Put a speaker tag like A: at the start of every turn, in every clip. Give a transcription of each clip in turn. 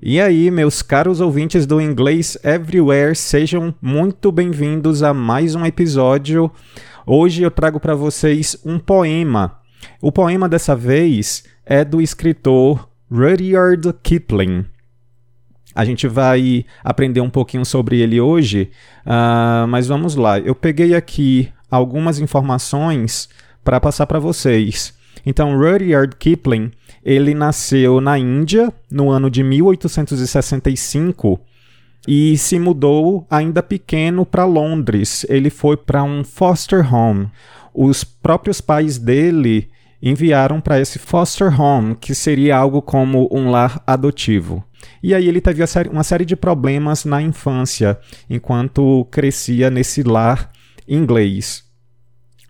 A: E aí, meus caros ouvintes do Inglês Everywhere, sejam muito bem-vindos a mais um episódio. Hoje eu trago para vocês um poema. O poema dessa vez é do escritor Rudyard Kipling. A gente vai aprender um pouquinho sobre ele hoje, uh, mas vamos lá. Eu peguei aqui algumas informações para passar para vocês. Então, Rudyard Kipling, ele nasceu na Índia no ano de 1865 e se mudou ainda pequeno para Londres. Ele foi para um foster home. Os próprios pais dele enviaram para esse foster home, que seria algo como um lar adotivo. E aí ele teve uma série de problemas na infância, enquanto crescia nesse lar inglês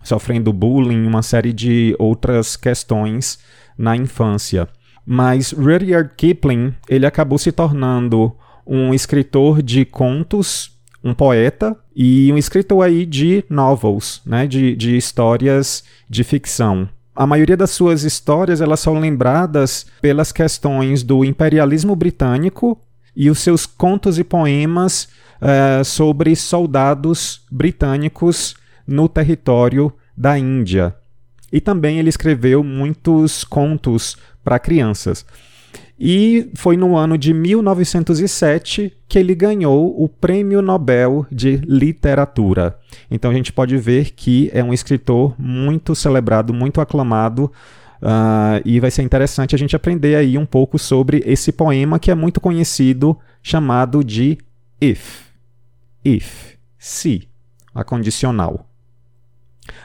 A: sofrendo bullying, uma série de outras questões na infância. Mas Rudyard Kipling, ele acabou se tornando um escritor de contos, um poeta e um escritor aí de novels, né, de, de histórias de ficção. A maioria das suas histórias elas são lembradas pelas questões do imperialismo britânico e os seus contos e poemas uh, sobre soldados britânicos no território da Índia. E também ele escreveu muitos contos para crianças. E foi no ano de 1907 que ele ganhou o Prêmio Nobel de Literatura. Então a gente pode ver que é um escritor muito celebrado, muito aclamado. Uh, e vai ser interessante a gente aprender aí um pouco sobre esse poema que é muito conhecido, chamado de If. If. Se. A condicional.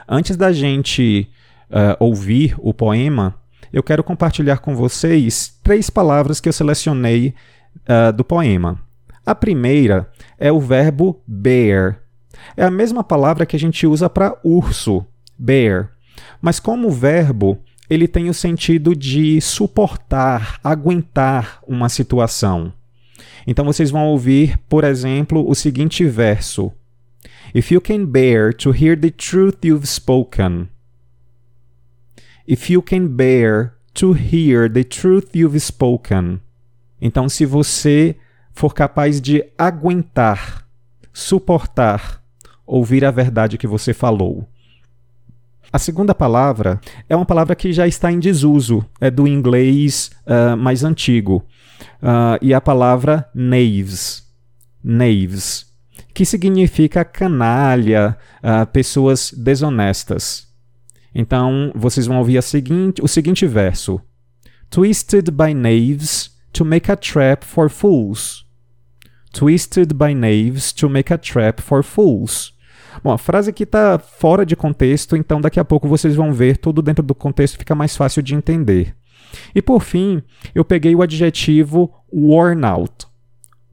A: Antes da gente uh, ouvir o poema, eu quero compartilhar com vocês três palavras que eu selecionei uh, do poema. A primeira é o verbo bear. É a mesma palavra que a gente usa para urso, bear. Mas como verbo, ele tem o sentido de suportar, aguentar uma situação. Então vocês vão ouvir, por exemplo, o seguinte verso: If you can bear to hear the truth you've spoken. If you can bear to hear the truth you've spoken. Então, se você for capaz de aguentar, suportar, ouvir a verdade que você falou. A segunda palavra é uma palavra que já está em desuso, é do inglês uh, mais antigo, uh, e a palavra knaves. Knaves que significa canalha, uh, pessoas desonestas. Então, vocês vão ouvir seguinte, o seguinte verso: Twisted by knaves to make a trap for fools. Twisted by knaves to make a trap for fools. Bom, a frase aqui está fora de contexto, então daqui a pouco vocês vão ver tudo dentro do contexto, fica mais fácil de entender. E por fim, eu peguei o adjetivo worn out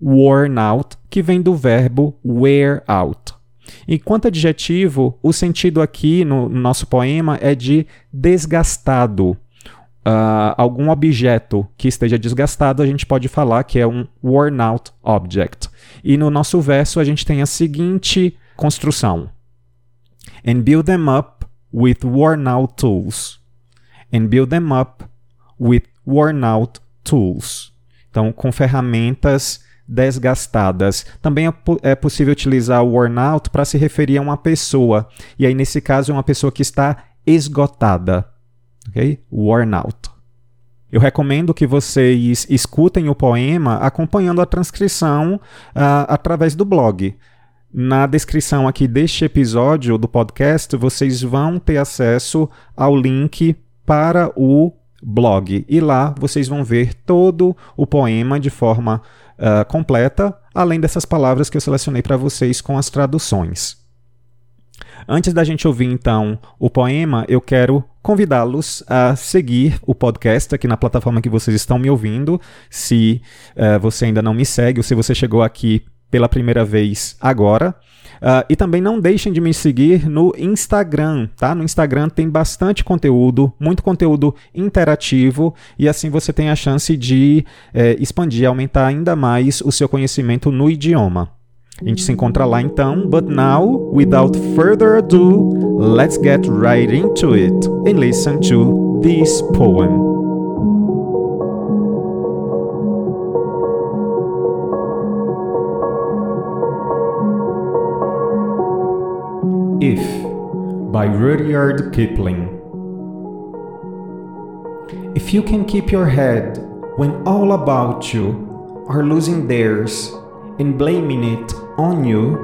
A: worn out, que vem do verbo wear out. Enquanto adjetivo, o sentido aqui no, nosso poema é de desgastado. Uh, algum objeto que esteja desgastado, a gente pode falar que é um worn out object. E no nosso verso, a gente tem a seguinte construção: And build them up with worn out tools. And build them up with worn out tools. Então, com ferramentas desgastadas. Também é, é possível utilizar o worn out para se referir a uma pessoa. E aí, nesse caso, é uma pessoa que está esgotada. Ok? Worn out. Eu recomendo que vocês escutem o poema acompanhando a transcrição uh, através do blog. Na descrição aqui deste episódio do podcast, vocês vão ter acesso ao link para o blog. E lá vocês vão ver todo o poema de forma uh, completa, além dessas palavras que eu selecionei para vocês com as traduções. Antes da gente ouvir então o poema, eu quero convidá-los a seguir o podcast aqui na plataforma que vocês estão me ouvindo. Se uh, você ainda não me segue ou se você chegou aqui pela primeira vez agora, Uh, e também não deixem de me seguir no Instagram, tá? No Instagram tem bastante conteúdo, muito conteúdo interativo, e assim você tem a chance de é, expandir, aumentar ainda mais o seu conhecimento no idioma. A gente se encontra lá então, but now, without further ado, let's get right into it and listen to this poem. If by Rudyard Kipling. If you can keep your head when all about you are losing theirs and blaming it on you,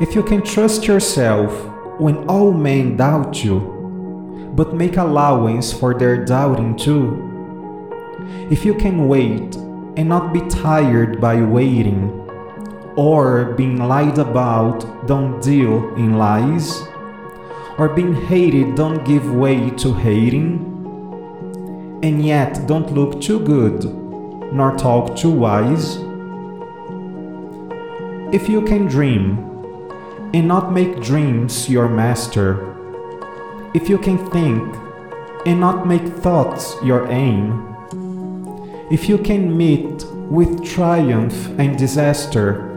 A: if you can trust yourself when all men doubt you, but make allowance for their doubting too, if you can wait and not be tired by waiting or being lied about, don't deal in lies, or being hated, don't give way to hating, and yet don't look too good, nor talk too wise. If you can dream, and not make dreams your master, if you can think, and not make thoughts your aim, if you can meet with triumph and disaster,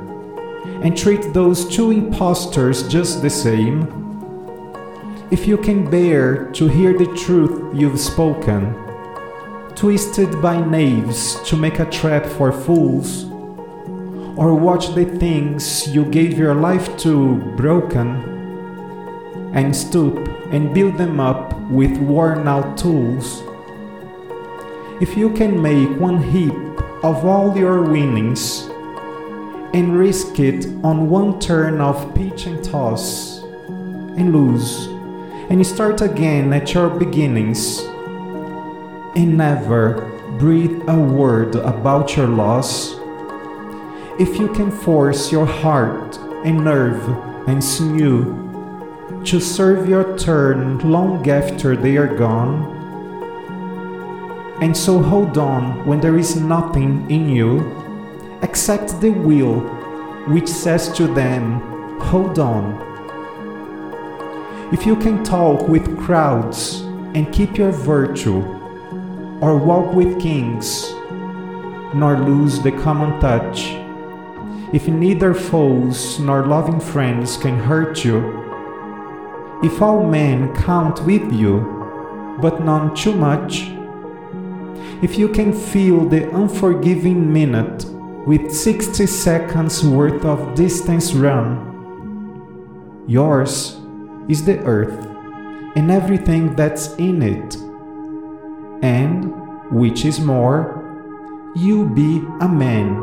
A: and treat those two impostors just the same, if you can bear to hear the truth you've spoken, twisted by knaves to make a trap for fools, or watch the things you gave your life to broken, and stoop and build them up with worn out tools. If you can make one heap of all your winnings, and risk it on one turn of pitch and toss and lose. And you start again at your beginnings and never breathe a word about your loss. If you can force your heart and nerve and sinew to serve your turn long after they are gone. And so hold on when there is nothing in you except the will which says to them, Hold on. If you can talk with crowds and keep your virtue, or walk with kings, nor lose the common touch, if neither foes nor loving friends can hurt you, if all men count with you, but none too much, if you can feel the unforgiving minute with 60 seconds worth of distance run. Yours is the earth and everything that's in it. And, which is more, you be a man,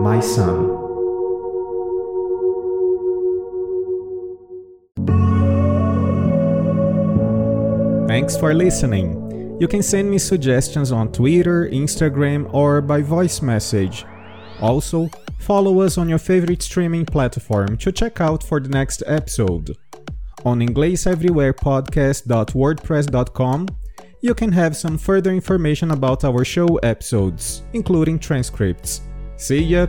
A: my son. Thanks for listening. You can send me suggestions on Twitter, Instagram, or by voice message also, follow us on your favorite streaming platform to check out for the next episode. On EnglishEverywherePodcast.wordpress.com, you can have some further information about our show episodes, including transcripts. See ya!